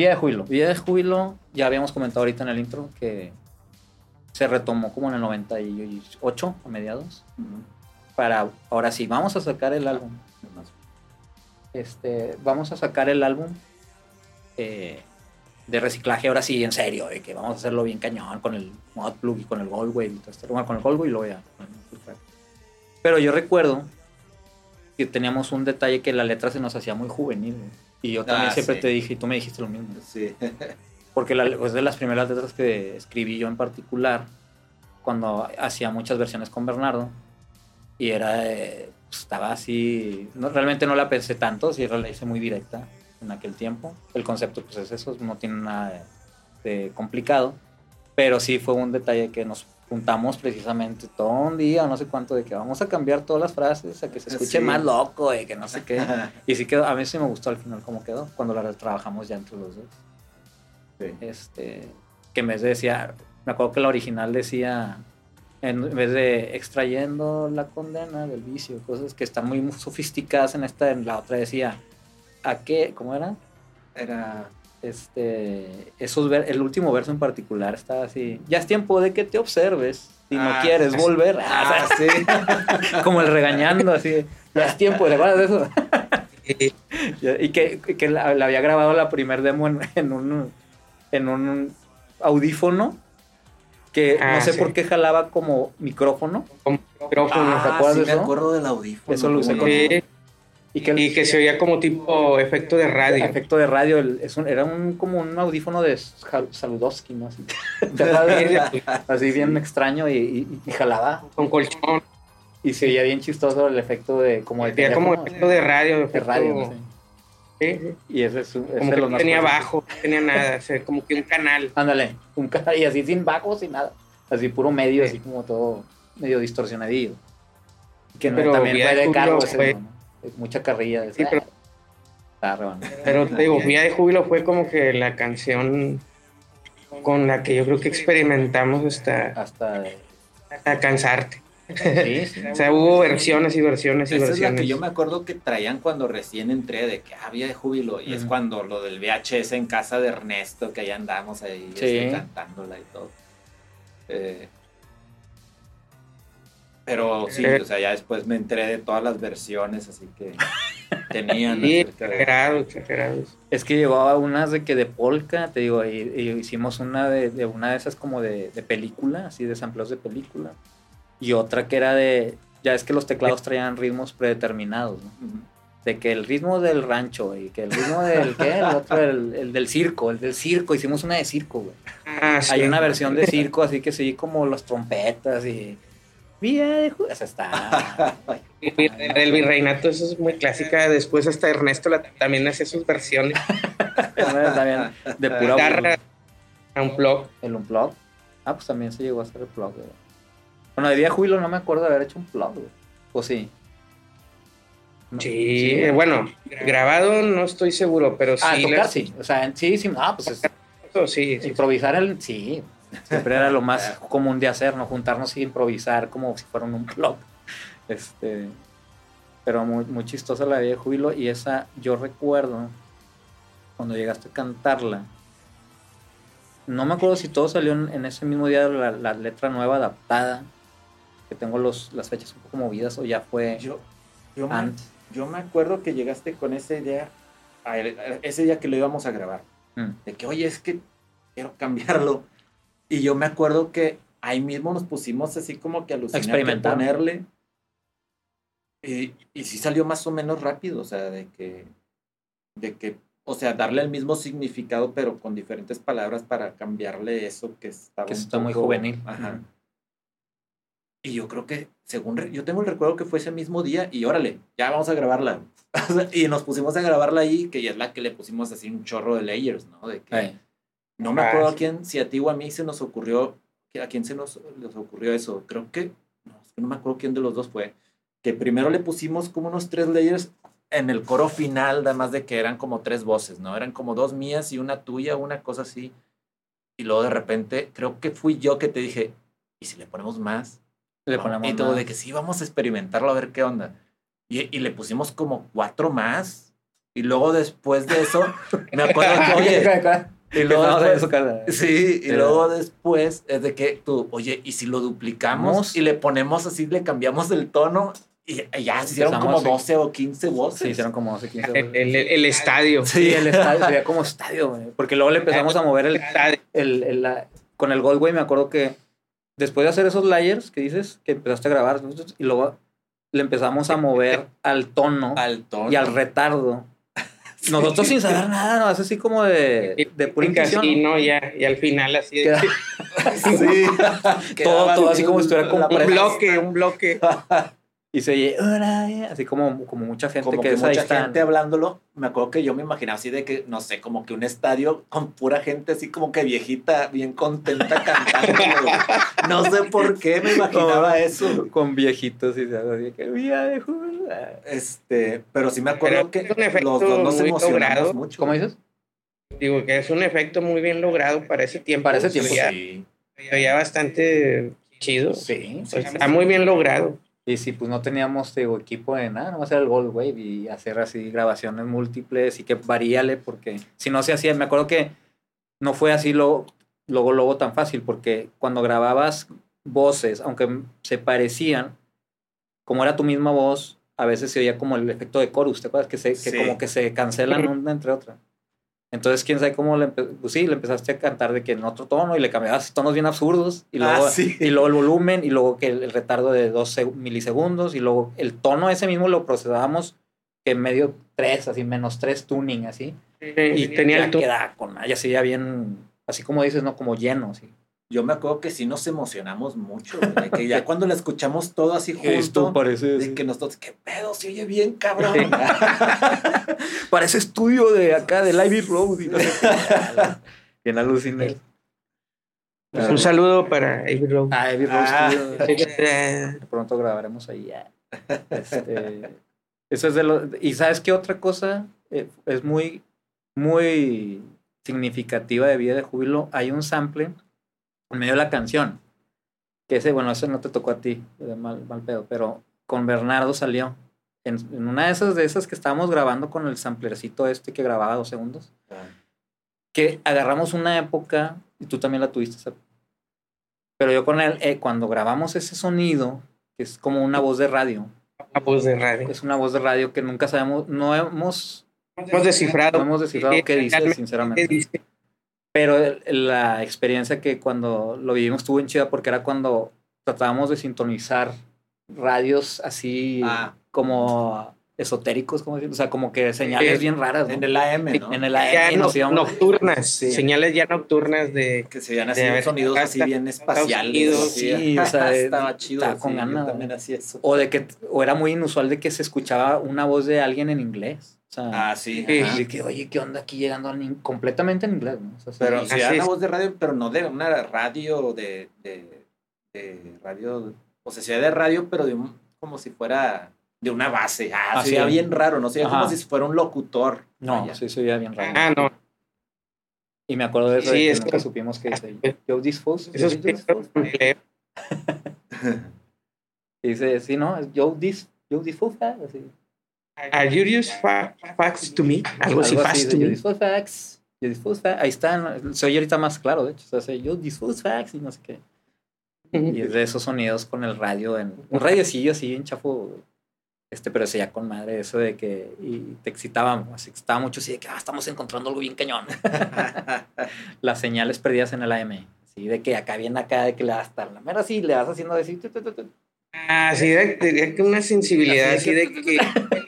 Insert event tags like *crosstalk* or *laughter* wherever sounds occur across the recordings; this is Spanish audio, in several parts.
Vida de Júbilo. Vida de Júbilo, ya habíamos comentado ahorita en el intro que se retomó como en el 98, a mediados. Para, ahora sí, vamos a sacar el álbum. Este, vamos a sacar el álbum eh, de reciclaje, ahora sí, en serio, de que vamos a hacerlo bien cañón con el Modplug y con el Goldwave y todo esto. Bueno, con el Goldwave y luego ya. Pero yo recuerdo que teníamos un detalle que la letra se nos hacía muy juvenil. Y yo también Ah, siempre sí. te dije, y tú me dijiste lo mismo. Sí. *laughs* Porque la, pues de las primeras letras que escribí yo en particular, cuando hacía muchas versiones con Bernardo, y era, eh, pues, estaba así, no, realmente no la pensé tanto, sí la hice muy directa en aquel tiempo. El concepto pues es eso, no tiene nada de, de complicado, pero sí fue un detalle que nos juntamos precisamente todo un día, no sé cuánto, de que vamos a cambiar todas las frases, a que se escuche Sí. más loco, de que no sé qué. *laughs* Y sí quedó, a mí sí me gustó al final cómo quedó, cuando la trabajamos ya entre los dos Sí. este, que en vez de decía, me acuerdo que la original decía, en vez de extrayendo la condena del vicio, cosas que están muy sofisticadas en esta, en la otra decía, ¿a qué? ¿Cómo era? Era. Este, esos ver- el último verso en particular estaba así, ya es tiempo de que te observes. Si no Ah, quieres sí. volver, Ah, *laughs* sí. *laughs* como el regañando así, ya es tiempo, ¿te acuerdas de eso? *laughs* Y que, que la, la había grabado la primer demo en, en un, en un audífono que Ah, no sé sí. por qué jalaba como micrófono. micrófono. ¿te acuerdas sí de me acuerdo del audífono. Eso lo usé con- Y que el y que se oía como tipo efecto de radio. efecto de radio el- es un- era un, como un audífono de Sal- Saludowski, ¿no? Así. *laughs* Así bien extraño y, y- y jalaba. Con colchón. Y se oía bien chistoso el efecto de como de como efecto de radio. de efecto- radio. ¿no? Sí. Y ese es, un- ese Como que no tenía bajo, no tenía nada. o sea, como que un canal. Ándale, un ca- y así sin bajos, sin nada. Así puro medio, así como todo medio distorsionadillo. Que no, Pero también fue de cargo ese, fue- ¿no? Mucha carrilla. De, Sí, pero-. Pero te digo, Vía de Júbilo fue como que la canción con la que yo creo que experimentamos hasta, Hasta. hasta cansarte. Sí, sí. O sea, hubo versiones y versiones y Esa es la versiones. que yo me acuerdo que traían cuando recién entré, de que había de júbilo. Y es cuando lo del VHS en casa de Ernesto, que ahí andamos ahí Sí. este, cantándola y todo. Eh, pero sí, Eh. o sea, ya después me enteré de todas las versiones, así que *laughs* tenían. Sí, exagerados, exagerados. Es que llevaba unas de que de polka, te digo, y, y hicimos una de, de una de esas como de, de película, así de sampleos de película. Y otra que era de. Ya es que los teclados traían ritmos predeterminados, ¿no? De que el ritmo del rancho y que el ritmo del ¿qué? el otro el, el del circo, el del circo, hicimos una de circo, güey. Ah, sí. Hay una versión de circo así que sí como las trompetas y Vía de Ju- Esa está. *laughs* El virreinato, eso es muy clásica. Después hasta Ernesto la- también hace sus versiones. *laughs* también de pura Guitarra, a un blog. el unplug. Ah, pues también se llegó a hacer el plug, güey. Bueno, de día Júbilo no me acuerdo de haber hecho un plug, güey. ¿O sí? No. Sí, eh, bueno, grabado no estoy seguro, pero sí. Ah, tocar sí. O sea, sí, sí. Ah, pues es, sí. Improvisar el. Sí. Siempre era lo más común de hacer, ¿no? Juntarnos y improvisar como si fueran un club. Este. Pero muy, muy chistosa la de Júbilo. Y esa, yo recuerdo, cuando llegaste a cantarla. No me acuerdo si todo salió en, en ese mismo día la, la letra nueva adaptada. Que tengo los, las fechas un poco movidas o ya fue Yo, yo, me, antes. yo me acuerdo que llegaste con esa idea, a el- a ese día que lo íbamos a grabar, Mm. de que, oye, es que quiero cambiarlo. Y yo me acuerdo que ahí mismo nos pusimos así como que a alucinar Experimentar. ponerle. Y, y sí salió más o menos rápido, o sea, de que, de que, o sea, darle el mismo significado, pero con diferentes palabras para cambiarle eso que estaba Que está muy poco- juvenil. Ajá. Y yo creo que, según yo tengo el recuerdo que fue ese mismo día y órale, ya vamos a grabarla. *laughs* y nos pusimos a grabarla ahí, que ya es la que le pusimos así un chorro de layers, ¿no? De que Eh, no me acuerdo a quién, si a ti o a mí se nos ocurrió, a quién se nos, les ocurrió eso. Creo que, no, no me acuerdo quién de los dos fue. Que primero le pusimos como unos tres layers en el coro final, además de que eran como tres voces, ¿no? Eran como dos mías y una tuya, una cosa así. Y luego de repente, creo que fui yo que te dije, ¿y si le ponemos más? le ponemos y todo más. de que sí, vamos a experimentarlo a ver qué onda. Y, y le pusimos como cuatro más. Y luego después de eso, me acuerdo que, *laughs* oye, y *laughs* luego a después- eso, cara. Sí, y Sí. luego después es de que tú, oye, ¿y si lo duplicamos Vamos. y le ponemos así, le cambiamos el tono? Y ya se hicieron como Empezamos, sí. 12 o 15 voces. Sí, hicieron como 12, 15 El, el- el estadio. Sí, el estadio, *laughs* se veía como estadio, güey. Porque luego le empezamos a mover el, Estadio. el, la- con el Goldway, me acuerdo que después de hacer esos layers que dices, que empezaste a grabar, y luego le empezamos a mover al tono Al tono. y al retardo. Nosotros sin saber nada, no, es así como de, de pura Y intuición. no, ya, y al final así de Queda- *laughs* Sí. *laughs* Todo- todo así como si estuviera como un bloque, un bloque. *laughs* Y se oye, "Hola", eh", así como, como mucha gente como que, que es ahí mucha están. gente hablándolo, me acuerdo que yo me imaginaba así de que, no sé, como que un estadio con pura gente así como que viejita, bien contenta cantando. no sé por qué me imaginaba eso. Con viejitos y así que "Vida de Julio". Este, pero sí me acuerdo Pero que los dos nos emocionamos logrado. mucho. ¿Cómo dices? Digo que es un efecto muy bien logrado para ese tiempo. Para ese Se tiempo, veía- Sí. veía bastante chido. Sí, Pues está muy bien logrado. Y si pues no teníamos te digo, equipo de nada, nomás era el Gold Wave y hacer así grabaciones múltiples y que varíale porque si no se hacía, me acuerdo que no fue así luego, luego, luego tan fácil porque cuando grababas voces, aunque se parecían, como era tu misma voz, a veces se oía como el efecto de chorus, ¿te acuerdas? Que, se, que Sí. como que se cancelan una entre otra. Entonces, quién sabe cómo le, empe- pues sí, le empezaste a cantar de que en otro tono y le cambiabas tonos bien absurdos y luego, Ah, sí. y luego el volumen y luego que el, el retardo de 12 milisegundos y luego el tono ese mismo lo procesábamos que medio 3, así menos 3 tuning así y Y tenía ya el tu- queda con ya se veía bien así como dices, no como lleno, así. Yo me acuerdo que sí nos emocionamos mucho, güey, que ya *laughs* cuando la escuchamos todo así Esto junto, parece de que nosotros, qué pedo, se oye bien, cabrón. *laughs* parece estudio de acá de Live Road y no sé *laughs* bien alucinante. Un saludo para Abbey Road. Ah, Road Ah. Studio. Eh, pronto grabaremos ahí ya. Este, eso es de lo. ¿Y sabes qué otra cosa eh, es muy, muy significativa de Vida de Júbilo? Hay un sample en medio de la canción. Que ese, bueno, ese no te tocó a ti, de mal, mal pedo, pero con Bernardo salió. En, en una de esas, de esas que estábamos grabando con el samplercito este que grababa dos segundos, que agarramos una época, y tú también la tuviste, pero yo con él, eh, cuando grabamos ese sonido, que es como una voz de radio, a voz de radio. es una voz de radio que nunca sabemos, no hemos, Hemos descifrado. no hemos descifrado qué dice, sinceramente. ¿qué dice? Pero el- la experiencia que cuando lo vivimos estuvo en chida porque era cuando tratábamos de sintonizar radios así Ah. como esotéricos, como decir, o sea, como que señales Sí. bien raras. ¿no? En el AM, ¿no? En el Ya AM no- nos íbamos- nocturnas, Sí. señales ya nocturnas de que se veían así De sonidos así bien espaciales. Así. sí, o sea, *laughs* estaba chido. estaba con ganas. también hacía eso. O de que, o era muy inusual de que se escuchaba una voz de alguien en inglés. O sea, Ah, sí. Sí. que, oye, ¿qué onda aquí llegando en completamente en inglés? ¿no? O sea. Pero sí, era es. una voz de radio, pero no de una radio de, de, de radio, o sea, era de radio, pero de un, como si fuera de una base. Ah, Ah, se veía sí. bien raro, no sé, como Ajá. si fuera un locutor. no, Vaya. sí se oía bien raro. Ah, no. Y me acuerdo de eso, Sí, de que es nunca que- supimos que dice, yo disfus, Eso es Dice, sí, ¿no? Es Joe dis, Joe disfus, así. Use fa- facts to me? Algo así, facts to Yo me. facts, facts. Ahí está, se oye ahorita más claro, de hecho. O sea, yo disfus facts y no sé qué. Y es de esos sonidos con el radio, en un radiocillo así, en chafo. Este, pero ese ya con madre, eso de que y te excitaba, así excitaba mucho, así de que ah, estamos encontrando algo bien cañón. *laughs* Las señales perdidas en el AM, así de que acá viene acá, de que le das hasta la mera así, le vas haciendo así. Ah, sí, de, de- de que una sensibilidad Así de de que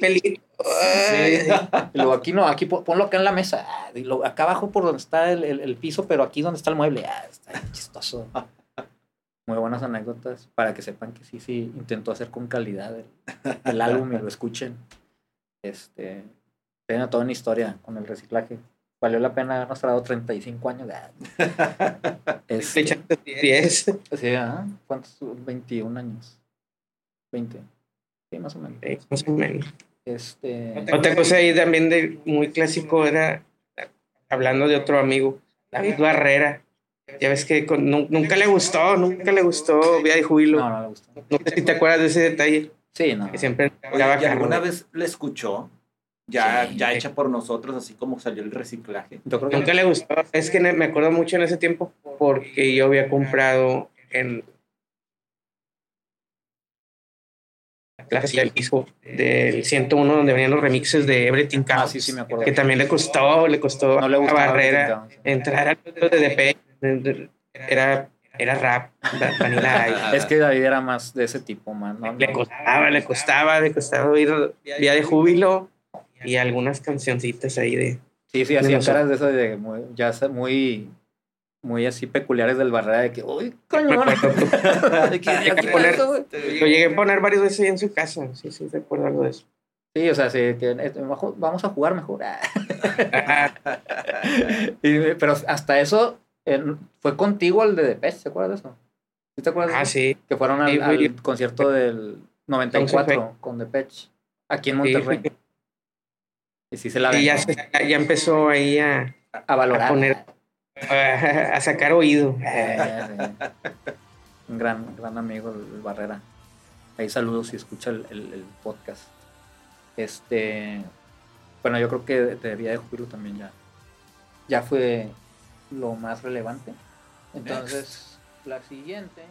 peligro. Ay, Y luego aquí no, aquí pon- ponlo acá en la mesa, ah, acá abajo por donde está el, el- el piso, pero aquí donde está el mueble, ah, está chistoso. Muy buenas anécdotas para que sepan que sí, sí, intentó hacer con calidad el, el álbum y lo escuchen. Este, tiene toda una historia con el reciclaje. Valió la pena habernos tardado 35 años. ah. *laughs* le Este, echaste 10. sí, ah, ¿cuántos? 21 años. 20. Sí, más o menos. Más o menos. Este, Otra cosa ahí también de muy clásico era, hablando de otro amigo, David Barrera. Ya ves que con- nunca le gustó, nunca le gustó Vía de Júbilo. no, no le gustó. No sé si te acuerdas de ese detalle. Sí, no. Que siempre Oye, daba ¿y alguna vez le escuchó? ya, Sí. ya hecha por nosotros, así como salió el reciclaje. Yo creo que Nunca le gustó. Es que me acuerdo mucho en ese tiempo porque yo había comprado en la casilla del disco del 101 donde venían los remixes de Everything Ah, Counts. sí, sí, me acuerdo. Que también le costó, le costó no le a gustaba. Barrera entrar al de DP. Era, era rap, Vanilla. *laughs* Es que David era más de ese tipo, man. ¿no? Le costaba, le costaba, le costaba oír Día de Júbilo y algunas cancioncitas ahí de... Sí, sí, hacían caras de esas de muy, ya muy, muy así peculiares del Barrera de que, uy, coño, Me no". acuerdo. De. Lo llegué a poner varias veces en su casa. Sí, sí, recuerdo algo de eso. Sí, o sea, sí, que eh, vamos a jugar mejor. *laughs* Y, pero hasta eso en- fue contigo el de Depeche, ¿te acuerdas de eso? ¿Sí te acuerdas? de ah, eso? sí. Que fueron al, Sí, al concierto del 94 con Depeche, aquí en Monterrey. y sí se la Y ya, se- ya empezó ahí a, a valorar. a poner- *laughs* a sacar oído. Un gran, gran amigo el, Barrera. Ahí saludos si escucha el, el- el podcast. Este, bueno, yo creo que de, Día de Júbilo también ya, ya fue lo más relevante. Entonces, la siguiente